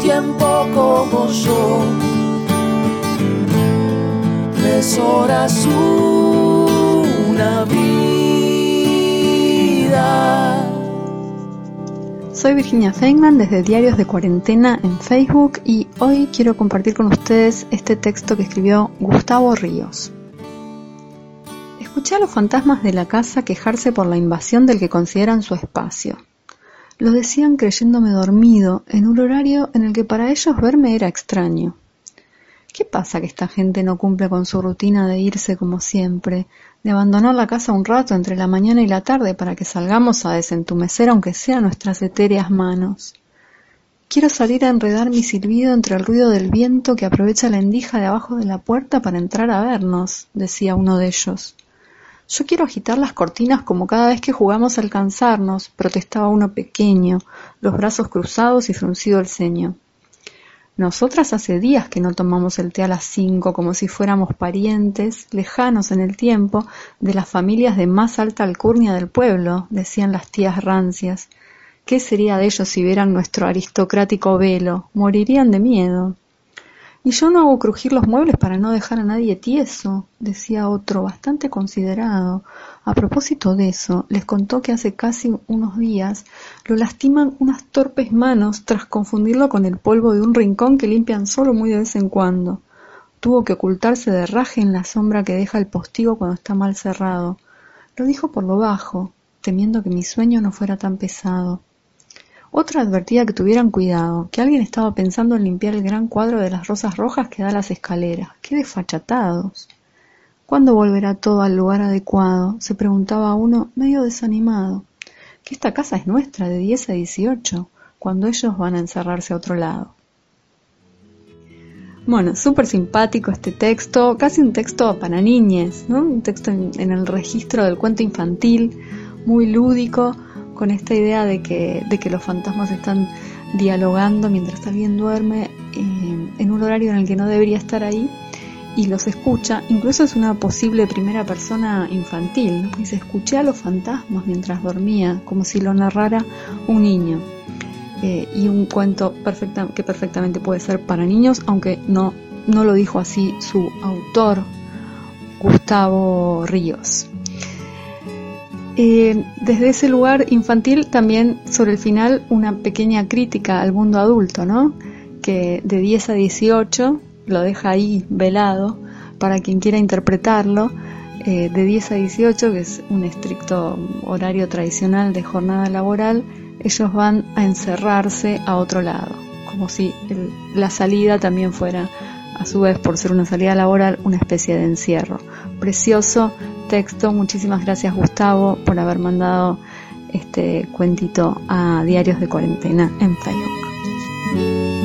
Tiempo como yo. Tres horas una vida. Soy Virginia Feynman desde Diarios de Cuarentena en Facebook y hoy quiero compartir con ustedes este texto que escribió Gustavo Ríos. Escuché a los fantasmas de la casa quejarse por la invasión del que consideran su espacio. Lo decían creyéndome dormido, en un horario en el que para ellos verme era extraño. ¿Qué pasa que esta gente no cumple con su rutina de irse como siempre, de abandonar la casa un rato entre la mañana y la tarde para que salgamos a desentumecer aunque sea nuestras etéreas manos? Quiero salir a enredar mi silbido entre el ruido del viento que aprovecha la endija de abajo de la puerta para entrar a vernos, decía uno de ellos. Yo quiero agitar las cortinas como cada vez que jugamos a alcanzarnos, protestaba uno pequeño, los brazos cruzados y fruncido el ceño. Nosotras hace días que no tomamos el té a las cinco como si fuéramos parientes, lejanos en el tiempo, de las familias de más alta alcurnia del pueblo, decían las tías rancias. ¿Qué sería de ellos si vieran nuestro aristocrático velo? Morirían de miedo. Y yo no hago crujir los muebles para no dejar a nadie tieso, decía otro, bastante considerado. A propósito de eso, les contó que hace casi unos días lo lastiman unas torpes manos tras confundirlo con el polvo de un rincón que limpian solo muy de vez en cuando. Tuvo que ocultarse de raje en la sombra que deja el postigo cuando está mal cerrado. Lo dijo por lo bajo, temiendo que mi sueño no fuera tan pesado. Otra advertía que tuvieran cuidado, que alguien estaba pensando en limpiar el gran cuadro de las rosas rojas que da las escaleras. ¡Qué desfachatados! ¿Cuándo volverá todo al lugar adecuado? se preguntaba uno, medio desanimado. Que esta casa es nuestra, de 10 a 18, cuando ellos van a encerrarse a otro lado. Bueno, súper simpático este texto, casi un texto para niñes, ¿no? Un texto en el registro del cuento infantil, muy lúdico, con esta idea de que, de que los fantasmas están dialogando mientras alguien duerme eh, en un horario en el que no debería estar ahí y los escucha, incluso es una posible primera persona infantil, ¿no? dice escuché a los fantasmas mientras dormía, como si lo narrara un niño. Eh, y un cuento que perfectamente puede ser para niños, aunque no, no lo dijo así su autor, Gustavo Ríos. Eh, desde ese lugar infantil también sobre el final una pequeña crítica al mundo adulto, ¿no? Que de 10 a 18 lo deja ahí velado para quien quiera interpretarlo. Eh, de 10 a 18, que es un estricto horario tradicional de jornada laboral, ellos van a encerrarse a otro lado, como si la salida también fuera, a su vez, por ser una salida laboral, una especie de encierro. Precioso, texto. Muchísimas gracias Gustavo por haber mandado este cuentito a Diarios de Cuarentena en Facebook.